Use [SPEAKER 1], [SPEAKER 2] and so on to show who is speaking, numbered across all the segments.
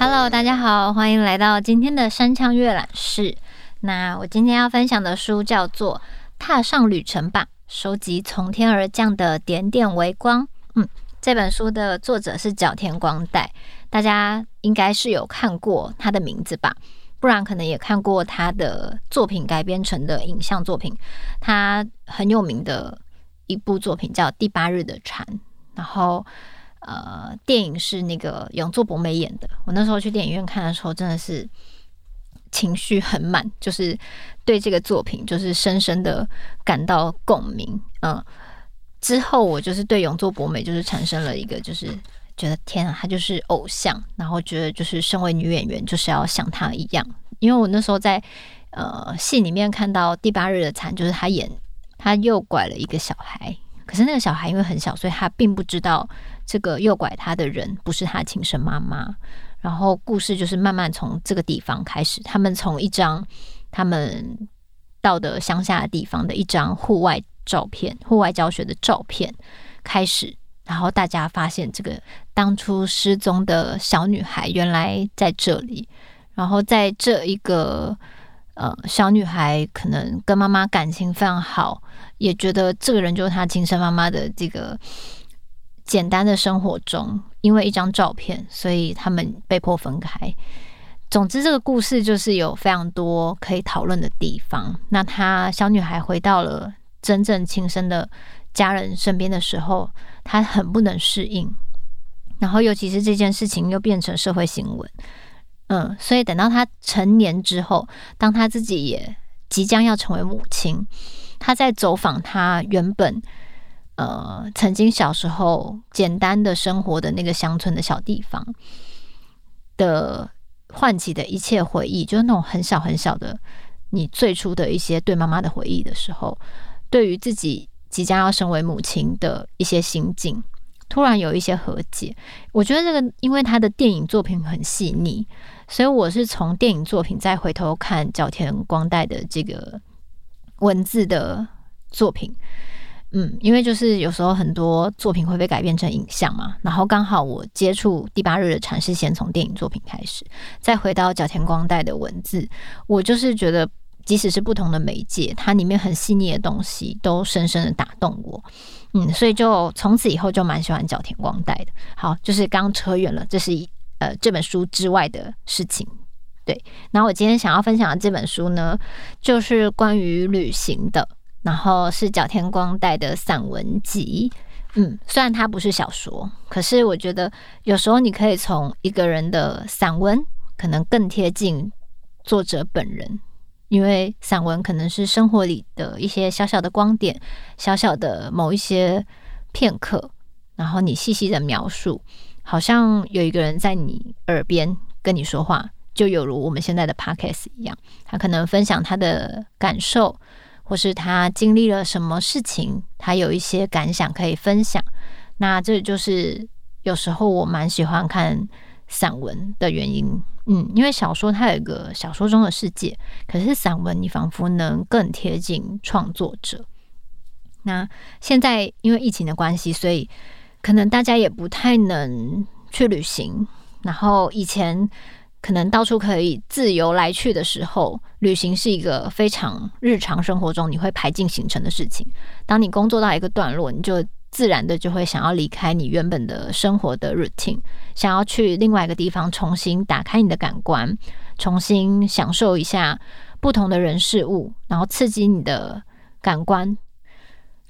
[SPEAKER 1] Hello，大家好，欢迎来到今天的山羌阅览室。那我今天要分享的书叫做《踏上旅程吧》，收集从天而降的点点微光。嗯，这本书的作者是角田光代，大家应该是有看过他的名字吧？不然可能也看过他的作品改编成的影像作品。他很有名的一部作品叫《第八日的蝉》，然后。呃，电影是那个永作博美演的。我那时候去电影院看的时候，真的是情绪很满，就是对这个作品就是深深的感到共鸣。嗯，之后我就是对永作博美就是产生了一个，就是觉得天啊，他就是偶像，然后觉得就是身为女演员就是要像她一样。因为我那时候在呃戏里面看到第八日的惨，就是他演他诱拐了一个小孩，可是那个小孩因为很小，所以他并不知道。这个诱拐他的人不是他亲生妈妈，然后故事就是慢慢从这个地方开始。他们从一张他们到的乡下的地方的一张户外照片、户外教学的照片开始，然后大家发现这个当初失踪的小女孩原来在这里。然后在这一个呃小女孩可能跟妈妈感情非常好，也觉得这个人就是她亲生妈妈的这个。简单的生活中，因为一张照片，所以他们被迫分开。总之，这个故事就是有非常多可以讨论的地方。那她小女孩回到了真正亲生的家人身边的时候，他很不能适应。然后，尤其是这件事情又变成社会新闻，嗯，所以等到他成年之后，当他自己也即将要成为母亲，他在走访他原本。呃，曾经小时候简单的生活的那个乡村的小地方的唤起的一切回忆，就是那种很小很小的你最初的一些对妈妈的回忆的时候，对于自己即将要身为母亲的一些心境，突然有一些和解。我觉得这个，因为他的电影作品很细腻，所以我是从电影作品再回头看角田光代的这个文字的作品。嗯，因为就是有时候很多作品会被改编成影像嘛，然后刚好我接触第八日的蝉是先从电影作品开始，再回到角田光代的文字，我就是觉得即使是不同的媒介，它里面很细腻的东西都深深的打动我。嗯，所以就从此以后就蛮喜欢角田光代的。好，就是刚扯远了，这是一呃这本书之外的事情。对，然后我今天想要分享的这本书呢，就是关于旅行的。然后是角田光代的散文集，嗯，虽然它不是小说，可是我觉得有时候你可以从一个人的散文，可能更贴近作者本人，因为散文可能是生活里的一些小小的光点，小小的某一些片刻，然后你细细的描述，好像有一个人在你耳边跟你说话，就有如我们现在的 podcast 一样，他可能分享他的感受。或是他经历了什么事情，他有一些感想可以分享。那这就是有时候我蛮喜欢看散文的原因。嗯，因为小说它有一个小说中的世界，可是散文你仿佛能更贴近创作者。那现在因为疫情的关系，所以可能大家也不太能去旅行。然后以前。可能到处可以自由来去的时候，旅行是一个非常日常生活中你会排进行程的事情。当你工作到一个段落，你就自然的就会想要离开你原本的生活的 routine，想要去另外一个地方重新打开你的感官，重新享受一下不同的人事物，然后刺激你的感官，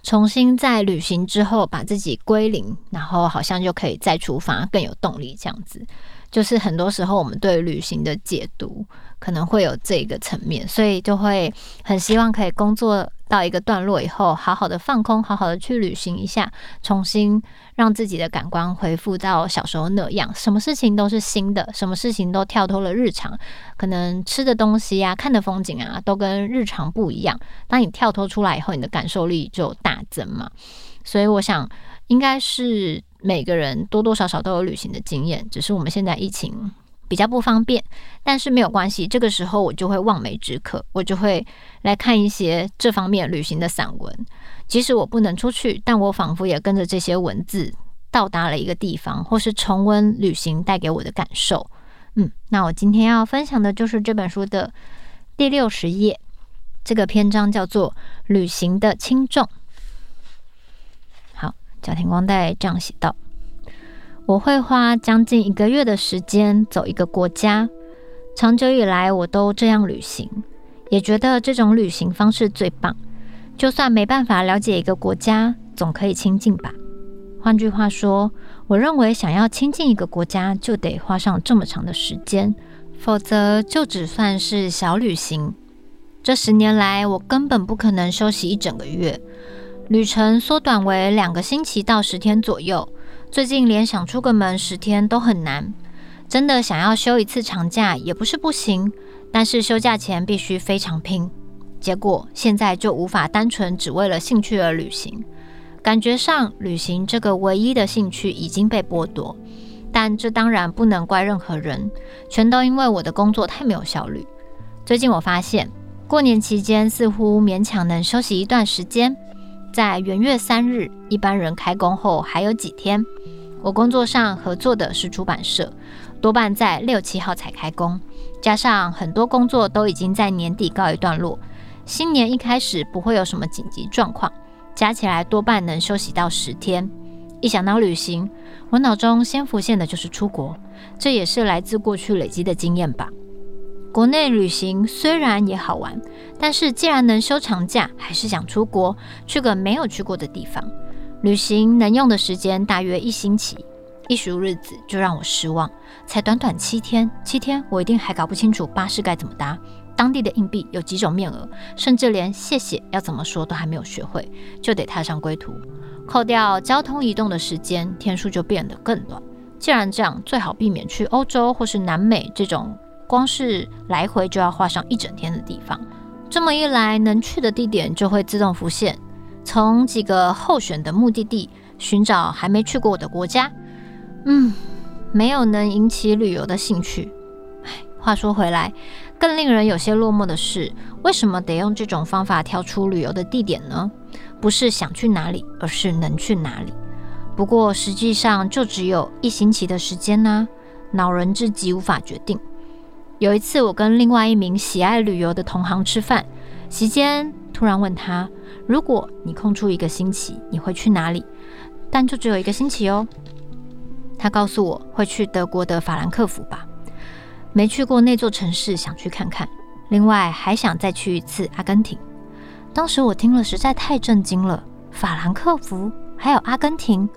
[SPEAKER 1] 重新在旅行之后把自己归零，然后好像就可以再出发，更有动力这样子。就是很多时候，我们对旅行的解读可能会有这个层面，所以就会很希望可以工作到一个段落以后，好好的放空，好好的去旅行一下，重新让自己的感官恢复到小时候那样，什么事情都是新的，什么事情都跳脱了日常，可能吃的东西啊、看的风景啊，都跟日常不一样。当你跳脱出来以后，你的感受力就大增嘛。所以我想，应该是。每个人多多少少都有旅行的经验，只是我们现在疫情比较不方便，但是没有关系。这个时候我就会望梅止渴，我就会来看一些这方面旅行的散文。即使我不能出去，但我仿佛也跟着这些文字到达了一个地方，或是重温旅行带给我的感受。嗯，那我今天要分享的就是这本书的第六十页，这个篇章叫做《旅行的轻重》。好，角田光代这样写道。我会花将近一个月的时间走一个国家，长久以来我都这样旅行，也觉得这种旅行方式最棒。就算没办法了解一个国家，总可以亲近吧。换句话说，我认为想要亲近一个国家，就得花上这么长的时间，否则就只算是小旅行。这十年来，我根本不可能休息一整个月，旅程缩短为两个星期到十天左右。最近连想出个门十天都很难，真的想要休一次长假也不是不行，但是休假前必须非常拼。结果现在就无法单纯只为了兴趣而旅行，感觉上旅行这个唯一的兴趣已经被剥夺。但这当然不能怪任何人，全都因为我的工作太没有效率。最近我发现，过年期间似乎勉强能休息一段时间。在元月三日，一般人开工后还有几天。我工作上合作的是出版社，多半在六七号才开工。加上很多工作都已经在年底告一段落，新年一开始不会有什么紧急状况，加起来多半能休息到十天。一想到旅行，我脑中先浮现的就是出国，这也是来自过去累积的经验吧。国内旅行虽然也好玩，但是既然能休长假，还是想出国，去个没有去过的地方。旅行能用的时间大约一星期，一数日子就让我失望，才短短七天，七天我一定还搞不清楚巴士该怎么搭，当地的硬币有几种面额，甚至连谢谢要怎么说都还没有学会，就得踏上归途。扣掉交通移动的时间，天数就变得更短。既然这样，最好避免去欧洲或是南美这种。光是来回就要花上一整天的地方，这么一来，能去的地点就会自动浮现。从几个候选的目的地寻找还没去过的国家，嗯，没有能引起旅游的兴趣。唉，话说回来，更令人有些落寞的是，为什么得用这种方法挑出旅游的地点呢？不是想去哪里，而是能去哪里。不过实际上就只有一星期的时间呢，恼人至极，无法决定。有一次，我跟另外一名喜爱旅游的同行吃饭，席间突然问他：“如果你空出一个星期，你会去哪里？”但就只有一个星期哦。他告诉我会去德国的法兰克福吧，没去过那座城市，想去看看。另外还想再去一次阿根廷。当时我听了实在太震惊了，法兰克福还有阿根廷，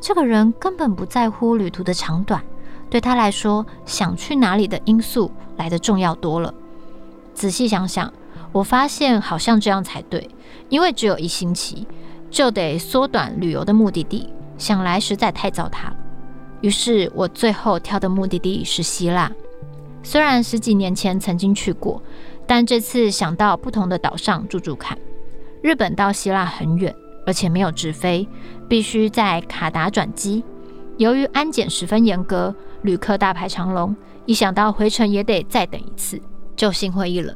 [SPEAKER 1] 这个人根本不在乎旅途的长短。对他来说，想去哪里的因素来的重要多了。仔细想想，我发现好像这样才对，因为只有一星期，就得缩短旅游的目的地，想来实在太糟蹋了。于是我最后挑的目的地是希腊。虽然十几年前曾经去过，但这次想到不同的岛上住住看。日本到希腊很远，而且没有直飞，必须在卡达转机。由于安检十分严格。旅客大排长龙，一想到回程也得再等一次，就心灰意冷。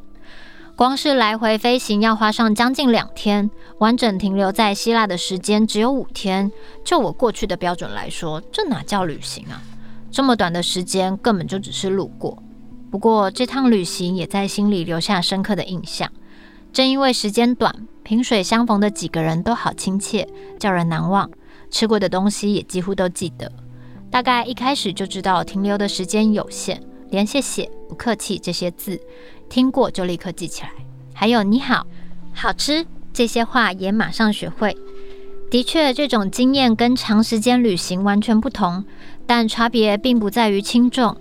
[SPEAKER 1] 光是来回飞行要花上将近两天，完整停留在希腊的时间只有五天。就我过去的标准来说，这哪叫旅行啊？这么短的时间根本就只是路过。不过这趟旅行也在心里留下深刻的印象。正因为时间短，萍水相逢的几个人都好亲切，叫人难忘。吃过的东西也几乎都记得。大概一开始就知道停留的时间有限，连谢谢、不客气这些字听过就立刻记起来，还有你好、好吃这些话也马上学会。的确，这种经验跟长时间旅行完全不同，但差别并不在于轻重，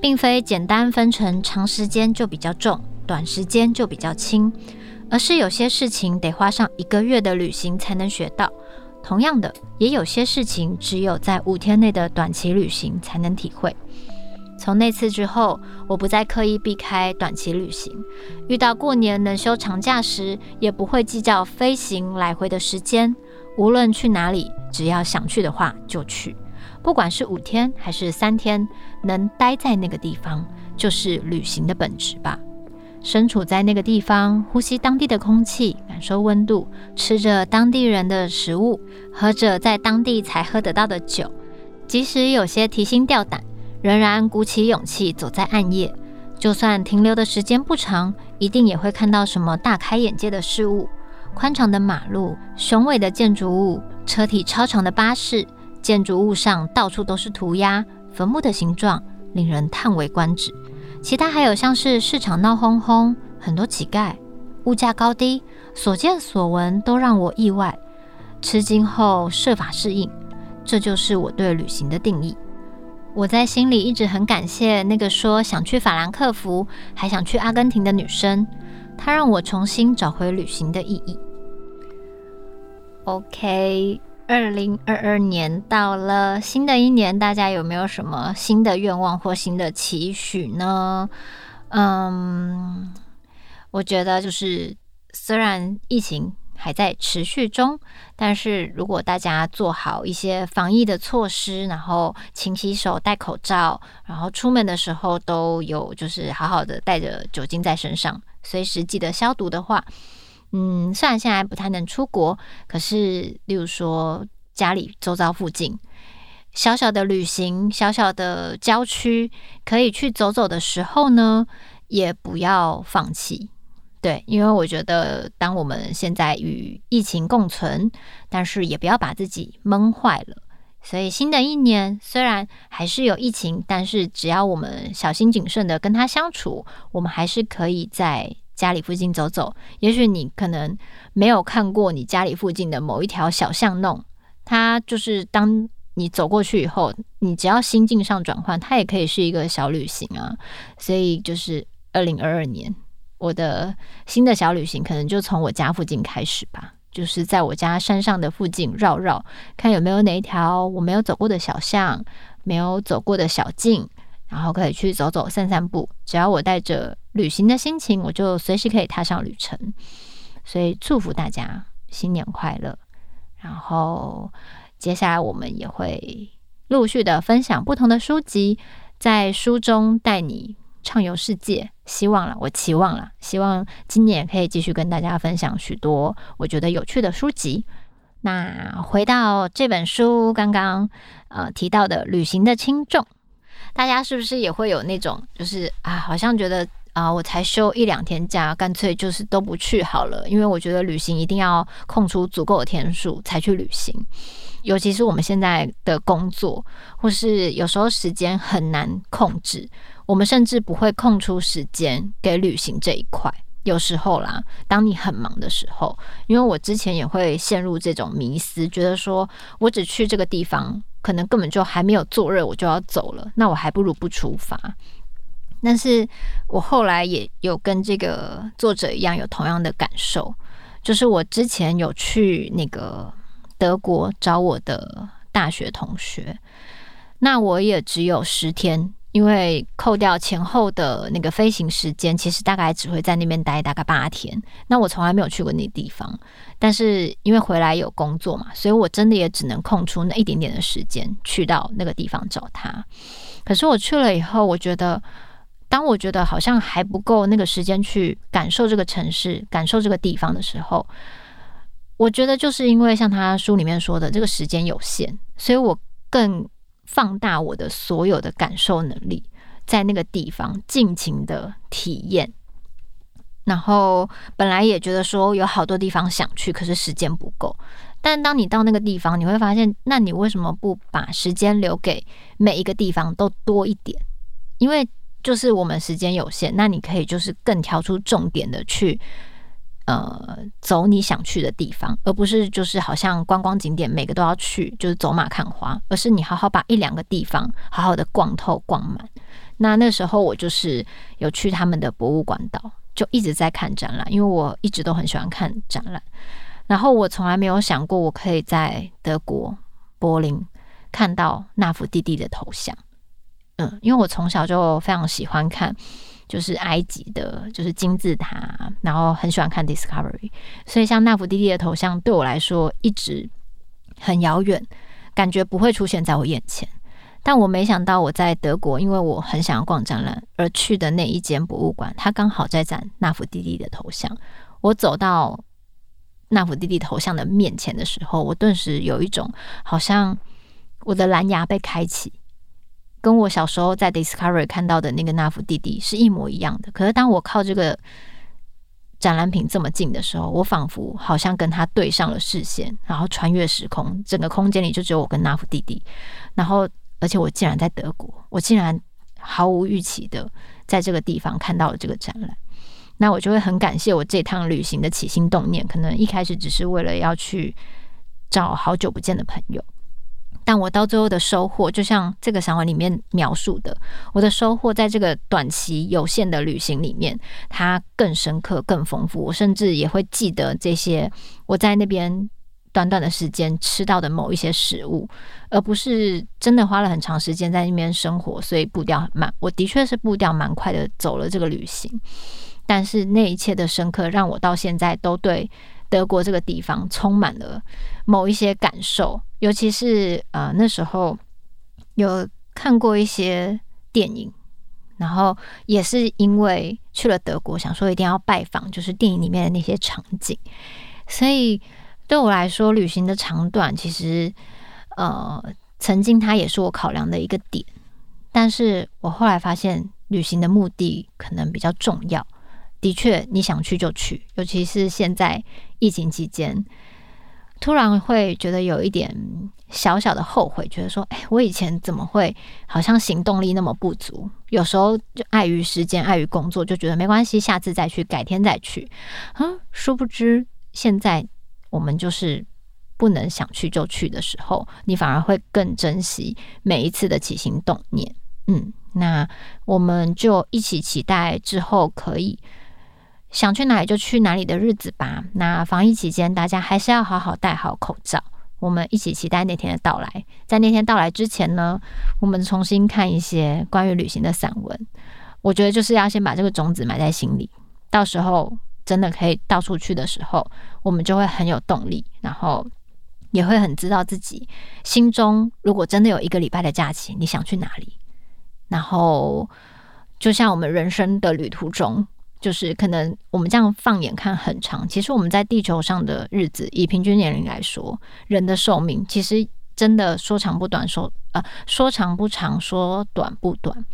[SPEAKER 1] 并非简单分成长时间就比较重，短时间就比较轻，而是有些事情得花上一个月的旅行才能学到。同样的，也有些事情只有在五天内的短期旅行才能体会。从那次之后，我不再刻意避开短期旅行。遇到过年能休长假时，也不会计较飞行来回的时间。无论去哪里，只要想去的话就去。不管是五天还是三天，能待在那个地方，就是旅行的本质吧。身处在那个地方，呼吸当地的空气，感受温度，吃着当地人的食物，喝着在当地才喝得到的酒，即使有些提心吊胆，仍然鼓起勇气走在暗夜。就算停留的时间不长，一定也会看到什么大开眼界的事物：宽敞的马路、雄伟的建筑物、车体超长的巴士，建筑物上到处都是涂鸦，坟墓的形状令人叹为观止。其他还有像是市场闹哄哄，很多乞丐，物价高低，所见所闻都让我意外。吃惊后设法适应，这就是我对旅行的定义。我在心里一直很感谢那个说想去法兰克福，还想去阿根廷的女生，她让我重新找回旅行的意义。OK。二零二二年到了，新的一年，大家有没有什么新的愿望或新的期许呢？嗯，我觉得就是虽然疫情还在持续中，但是如果大家做好一些防疫的措施，然后勤洗手、戴口罩，然后出门的时候都有就是好好的带着酒精在身上，随时记得消毒的话。嗯，虽然现在不太能出国，可是例如说家里周遭附近小小的旅行、小小的郊区可以去走走的时候呢，也不要放弃。对，因为我觉得当我们现在与疫情共存，但是也不要把自己闷坏了。所以新的一年虽然还是有疫情，但是只要我们小心谨慎的跟他相处，我们还是可以在。家里附近走走，也许你可能没有看过你家里附近的某一条小巷弄，它就是当你走过去以后，你只要心境上转换，它也可以是一个小旅行啊。所以就是二零二二年，我的新的小旅行可能就从我家附近开始吧，就是在我家山上的附近绕绕，看有没有哪一条我没有走过的小巷，没有走过的小径。然后可以去走走、散散步，只要我带着旅行的心情，我就随时可以踏上旅程。所以祝福大家新年快乐！然后接下来我们也会陆续的分享不同的书籍，在书中带你畅游世界。希望了，我期望了，希望今年可以继续跟大家分享许多我觉得有趣的书籍。那回到这本书刚刚呃提到的旅行的轻重。大家是不是也会有那种，就是啊，好像觉得啊，我才休一两天假，干脆就是都不去好了。因为我觉得旅行一定要空出足够的天数才去旅行，尤其是我们现在的工作，或是有时候时间很难控制，我们甚至不会空出时间给旅行这一块。有时候啦，当你很忙的时候，因为我之前也会陷入这种迷思，觉得说我只去这个地方。可能根本就还没有坐热，我就要走了。那我还不如不出发。但是我后来也有跟这个作者一样有同样的感受，就是我之前有去那个德国找我的大学同学，那我也只有十天。因为扣掉前后的那个飞行时间，其实大概只会在那边待大概八天。那我从来没有去过那地方，但是因为回来有工作嘛，所以我真的也只能空出那一点点的时间去到那个地方找他。可是我去了以后，我觉得，当我觉得好像还不够那个时间去感受这个城市、感受这个地方的时候，我觉得就是因为像他书里面说的，这个时间有限，所以我更。放大我的所有的感受能力，在那个地方尽情的体验。然后本来也觉得说有好多地方想去，可是时间不够。但当你到那个地方，你会发现，那你为什么不把时间留给每一个地方都多一点？因为就是我们时间有限，那你可以就是更挑出重点的去。呃，走你想去的地方，而不是就是好像观光景点每个都要去，就是走马看花，而是你好好把一两个地方好好的逛透逛满。那那时候我就是有去他们的博物馆岛，就一直在看展览，因为我一直都很喜欢看展览。然后我从来没有想过我可以在德国柏林看到纳福蒂蒂的头像。嗯，因为我从小就非常喜欢看。就是埃及的，就是金字塔，然后很喜欢看 Discovery，所以像纳福蒂蒂的头像对我来说一直很遥远，感觉不会出现在我眼前。但我没想到我在德国，因为我很想要逛展览而去的那一间博物馆，它刚好在展纳福蒂蒂的头像。我走到纳福蒂蒂头像的面前的时候，我顿时有一种好像我的蓝牙被开启，跟我小时候在 Discovery 看到的那个纳芙蒂蒂是一模一样的。可是当我靠这个展览品这么近的时候，我仿佛好像跟他对上了视线，然后穿越时空，整个空间里就只有我跟纳芙蒂蒂，然后。而且我竟然在德国，我竟然毫无预期的在这个地方看到了这个展览，那我就会很感谢我这趟旅行的起心动念。可能一开始只是为了要去找好久不见的朋友，但我到最后的收获，就像这个散文里面描述的，我的收获在这个短期有限的旅行里面，它更深刻、更丰富。我甚至也会记得这些我在那边。短短的时间吃到的某一些食物，而不是真的花了很长时间在那边生活，所以步调很慢。我的确是步调蛮快的走了这个旅行，但是那一切的深刻让我到现在都对德国这个地方充满了某一些感受。尤其是呃那时候有看过一些电影，然后也是因为去了德国，想说一定要拜访，就是电影里面的那些场景，所以。对我来说，旅行的长短其实，呃，曾经它也是我考量的一个点。但是我后来发现，旅行的目的可能比较重要。的确，你想去就去，尤其是现在疫情期间，突然会觉得有一点小小的后悔，觉得说，哎，我以前怎么会好像行动力那么不足？有时候就碍于时间，碍于工作，就觉得没关系，下次再去，改天再去。嗯，殊不知现在。我们就是不能想去就去的时候，你反而会更珍惜每一次的起心动念。嗯，那我们就一起期待之后可以想去哪里就去哪里的日子吧。那防疫期间，大家还是要好好戴好口罩。我们一起期待那天的到来。在那天到来之前呢，我们重新看一些关于旅行的散文。我觉得就是要先把这个种子埋在心里，到时候。真的可以到处去的时候，我们就会很有动力，然后也会很知道自己心中，如果真的有一个礼拜的假期，你想去哪里？然后就像我们人生的旅途中，就是可能我们这样放眼看很长，其实我们在地球上的日子，以平均年龄来说，人的寿命其实真的说长不短，说呃说长不长，说短不短。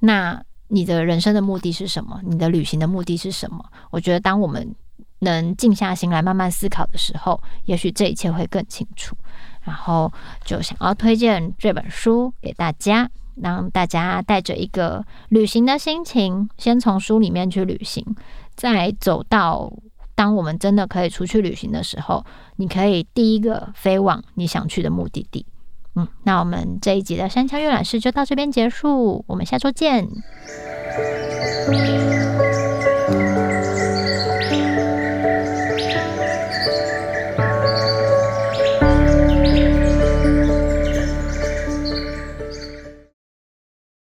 [SPEAKER 1] 那你的人生的目的是什么？你的旅行的目的是什么？我觉得，当我们能静下心来慢慢思考的时候，也许这一切会更清楚。然后就想要推荐这本书给大家，让大家带着一个旅行的心情，先从书里面去旅行，再走到当我们真的可以出去旅行的时候，你可以第一个飞往你想去的目的地。嗯，那我们这一集的山羌阅览室就到这边结束，我们下周见。